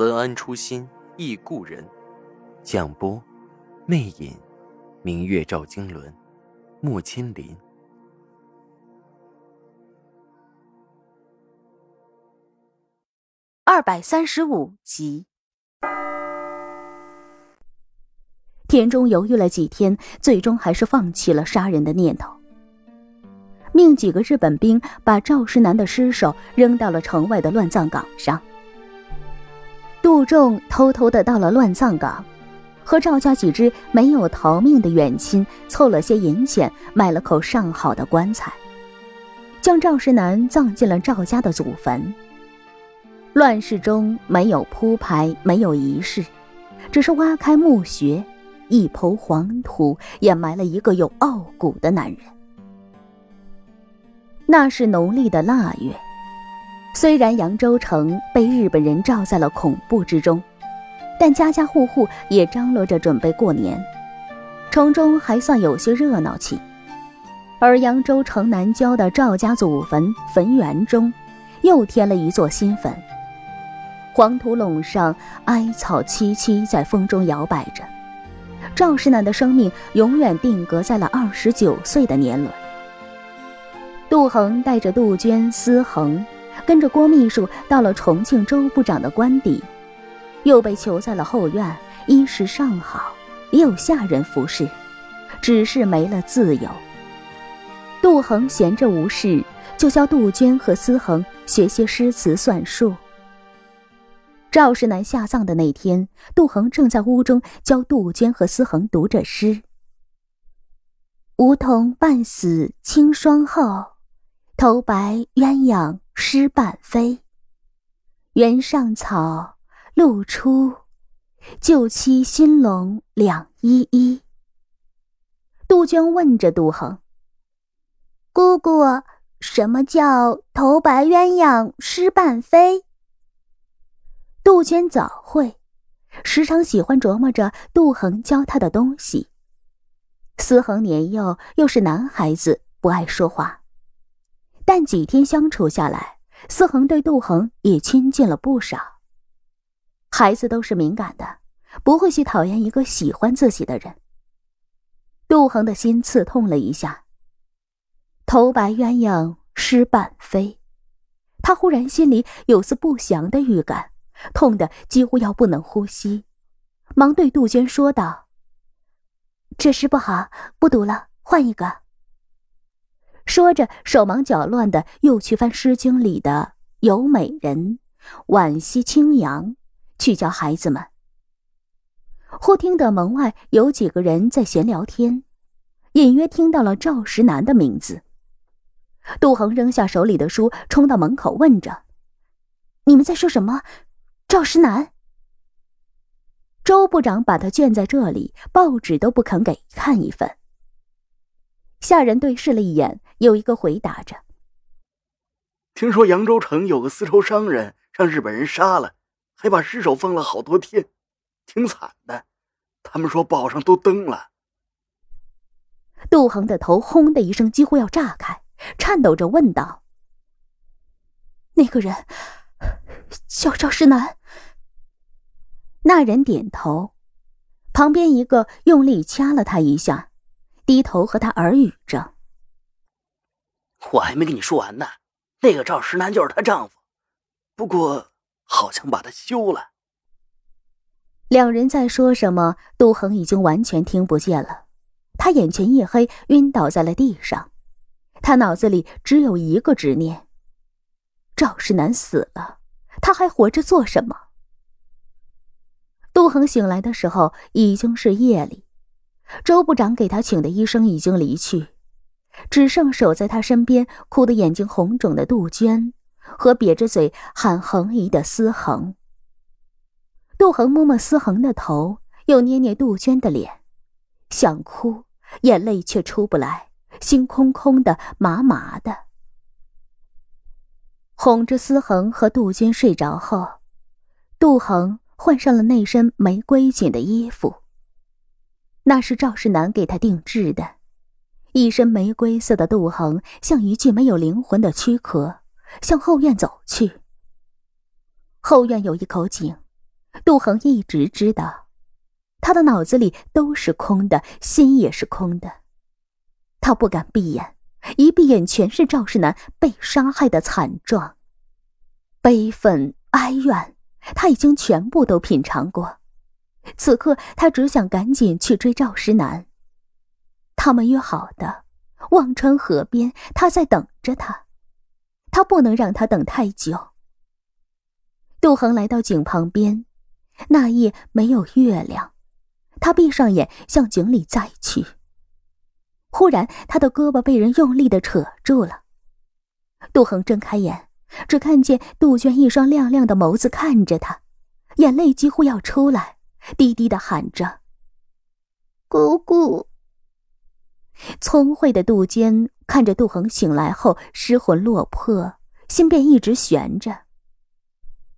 文安初心忆故人，蒋波，魅影，明月照经纶，木千林。二百三十五集。田中犹豫了几天，最终还是放弃了杀人的念头，命几个日本兵把赵世南的尸首扔到了城外的乱葬岗上。杜仲偷偷的到了乱葬岗，和赵家几只没有逃命的远亲凑了些银钱，买了口上好的棺材，将赵世南葬进了赵家的祖坟。乱世中没有铺排，没有仪式，只是挖开墓穴，一抔黄土掩埋了一个有傲骨的男人。那是农历的腊月。虽然扬州城被日本人罩在了恐怖之中，但家家户户也张罗着准备过年，城中还算有些热闹气。而扬州城南郊的赵家祖坟坟园中，又添了一座新坟。黄土垄上，哀草萋萋在风中摇摆着。赵世南的生命永远定格在了二十九岁的年轮。杜恒带着杜鹃、思恒。跟着郭秘书到了重庆周部长的官邸，又被囚在了后院。衣食尚好，也有下人服侍，只是没了自由。杜恒闲着无事，就教杜鹃和思恒学些诗词算术。赵世南下葬的那天，杜恒正在屋中教杜鹃和思恒读着诗：“梧桐半死清霜后，头白鸳鸯。”诗半飞，原上草，露出，旧妻新笼两依依。杜鹃问着杜恒：“姑姑，什么叫头白鸳鸯诗半飞？”杜鹃早会，时常喜欢琢磨着杜恒教他的东西。思恒年幼，又是男孩子，不爱说话。但几天相处下来，思恒对杜恒也亲近了不少。孩子都是敏感的，不会去讨厌一个喜欢自己的人。杜恒的心刺痛了一下。头白鸳鸯失半飞，他忽然心里有丝不祥的预感，痛得几乎要不能呼吸，忙对杜鹃说道：“这诗不好，不读了，换一个。”说着，手忙脚乱的又去翻《诗经》里的“有美人，惋惜清扬”，去教孩子们。忽听得门外有几个人在闲聊天，隐约听到了赵石南的名字。杜恒扔下手里的书，冲到门口问着：“你们在说什么？”赵石南。周部长把他圈在这里，报纸都不肯给看一份。下人对视了一眼，有一个回答着：“听说扬州城有个丝绸商人让日本人杀了，还把尸首放了好多天，挺惨的。他们说报上都登了。”杜恒的头轰的一声几乎要炸开，颤抖着问道：“那个人叫赵世南？”那人点头，旁边一个用力掐了他一下。低头和他耳语着：“我还没跟你说完呢，那个赵石南就是她丈夫，不过好像把他休了。”两人在说什么，杜恒已经完全听不见了。他眼前一黑，晕倒在了地上。他脑子里只有一个执念：赵石南死了，他还活着做什么？杜恒醒来的时候已经是夜里。周部长给他请的医生已经离去，只剩守在他身边、哭得眼睛红肿的杜鹃和瘪着嘴喊横姨的思恒。杜恒摸摸思恒的头，又捏捏杜鹃的脸，想哭，眼泪却出不来，心空空的，麻麻的。哄着思恒和杜鹃睡着后，杜恒换上了那身玫瑰锦的衣服。那是赵世南给他定制的，一身玫瑰色的杜恒像一具没有灵魂的躯壳，向后院走去。后院有一口井。杜恒一直知道，他的脑子里都是空的，心也是空的。他不敢闭眼，一闭眼全是赵世南被杀害的惨状，悲愤哀怨，他已经全部都品尝过。此刻，他只想赶紧去追赵石南。他们约好的忘川河边，他在等着他，他不能让他等太久。杜恒来到井旁边。那夜没有月亮，他闭上眼向井里栽去。忽然，他的胳膊被人用力的扯住了。杜恒睁开眼，只看见杜鹃一双亮亮的眸子看着他，眼泪几乎要出来，低低的喊着：“姑姑。”聪慧的杜鹃看着杜恒醒来后失魂落魄，心便一直悬着。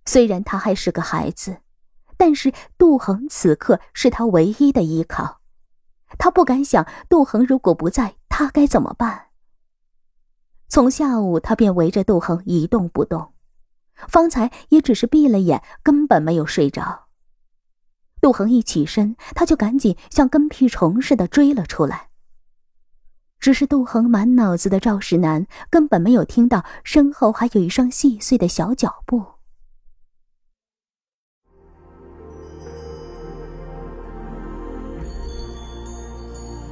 虽然他还是个孩子。但是杜恒此刻是他唯一的依靠，他不敢想杜恒如果不在，他该怎么办。从下午他便围着杜恒一动不动，方才也只是闭了眼，根本没有睡着。杜恒一起身，他就赶紧像跟屁虫似的追了出来。只是杜恒满脑子的赵石南，根本没有听到身后还有一双细碎的小脚步。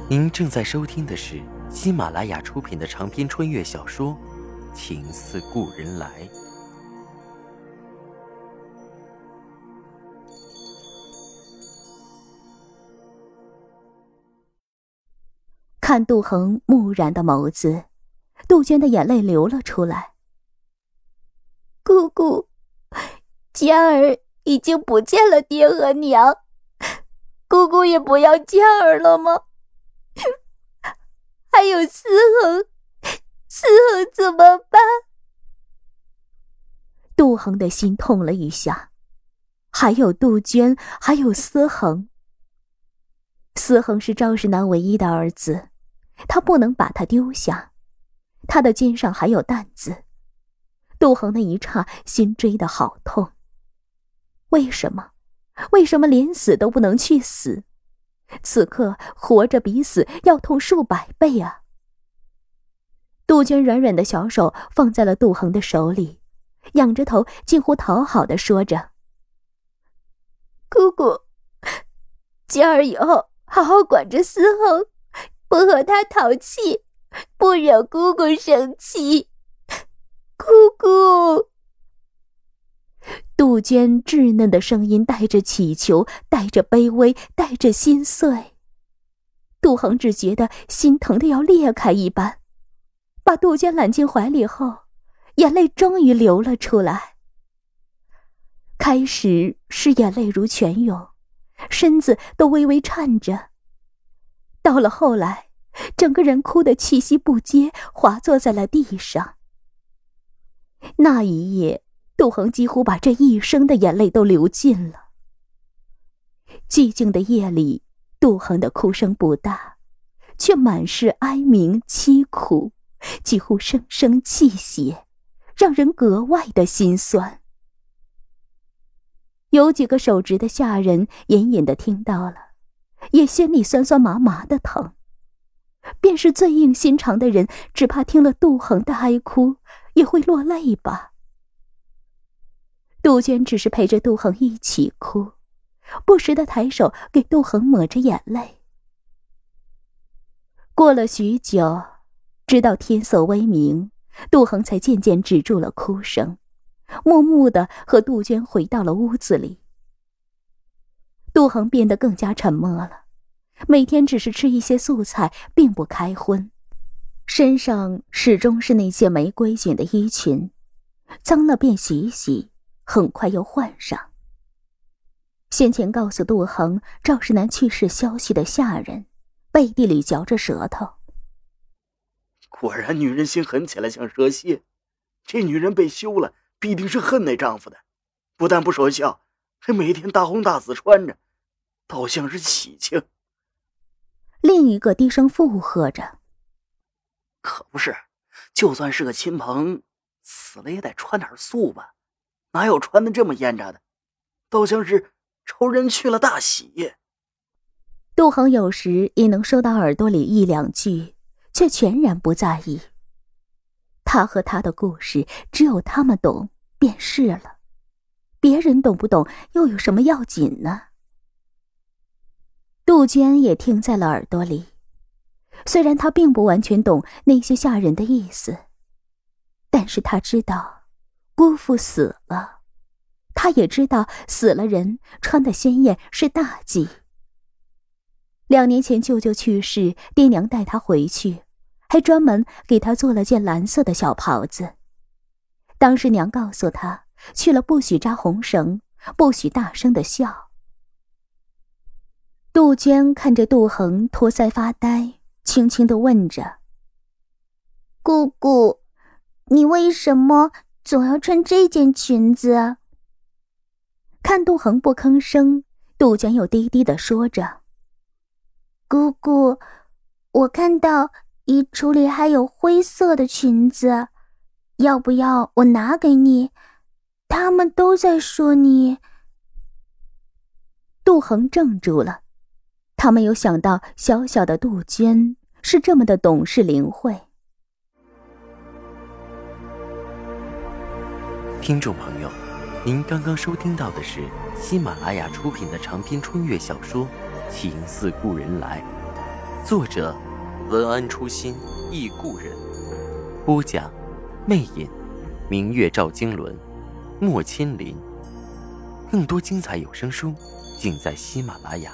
您正在收听的是喜马拉雅出品的长篇穿越小说《情似故人来》。看杜恒木然的眸子，杜鹃的眼泪流了出来。姑姑，佳儿已经不见了爹和娘，姑姑也不要佳儿了吗？还有思恒，思恒怎么办？杜恒的心痛了一下。还有杜鹃，还有思恒。思恒是赵世南唯一的儿子，他不能把他丢下。他的肩上还有担子。杜恒那一刹，心追得好痛。为什么？为什么连死都不能去死？此刻活着比死要痛数百倍啊！杜鹃软软的小手放在了杜恒的手里，仰着头，近乎讨好的说着：“姑姑，今儿以后好好管着思恒，不和他淘气，不惹姑姑生气。”姑姑。杜鹃稚嫩的声音带着乞求，带着卑微，带着心碎。杜恒只觉得心疼的要裂开一般，把杜鹃揽进怀里后，眼泪终于流了出来。开始是眼泪如泉涌，身子都微微颤着。到了后来，整个人哭得气息不接，滑坐在了地上。那一夜。杜恒几乎把这一生的眼泪都流尽了。寂静的夜里，杜恒的哭声不大，却满是哀鸣凄苦，几乎声声泣血，让人格外的心酸。有几个守职的下人隐隐的听到了，也心里酸酸麻麻的疼。便是最硬心肠的人，只怕听了杜恒的哀哭，也会落泪吧。杜鹃只是陪着杜恒一起哭，不时的抬手给杜恒抹着眼泪。过了许久，直到天色微明，杜恒才渐渐止住了哭声，默默的和杜鹃回到了屋子里。杜恒变得更加沉默了，每天只是吃一些素菜，并不开荤，身上始终是那些没规矩的衣裙，脏了便洗洗。很快又换上。先前告诉杜恒赵世南去世消息的下人，背地里嚼着舌头。果然，女人心狠起来像蛇蝎。这女人被休了，必定是恨那丈夫的，不但不守孝，还每天大红大紫穿着，倒像是喜庆。另一个低声附和着：“可不是，就算是个亲朋，死了也得穿点素吧？哪有穿的这么艳炸的？倒像是仇人去了大喜。”杜恒有时也能收到耳朵里一两句，却全然不在意。他和他的故事，只有他们懂便是了，别人懂不懂又有什么要紧呢？杜鹃也听在了耳朵里，虽然她并不完全懂那些下人的意思，但是她知道，姑父死了，她也知道死了人穿的鲜艳是大忌。两年前舅舅去世，爹娘带他回去，还专门给他做了件蓝色的小袍子。当时娘告诉他，去了不许扎红绳，不许大声的笑。杜鹃看着杜恒托腮发呆，轻轻的问着：“姑姑，你为什么总要穿这件裙子？”看杜恒不吭声，杜鹃又低低的说着：“姑姑，我看到衣橱里还有灰色的裙子，要不要我拿给你？他们都在说你。”杜恒怔住了。他没有想到，小小的杜鹃是这么的懂事灵慧。听众朋友，您刚刚收听到的是喜马拉雅出品的长篇穿越小说《情似故人来》，作者文安初心忆故人，播讲魅影，明月照经纶，莫千林。更多精彩有声书，尽在喜马拉雅。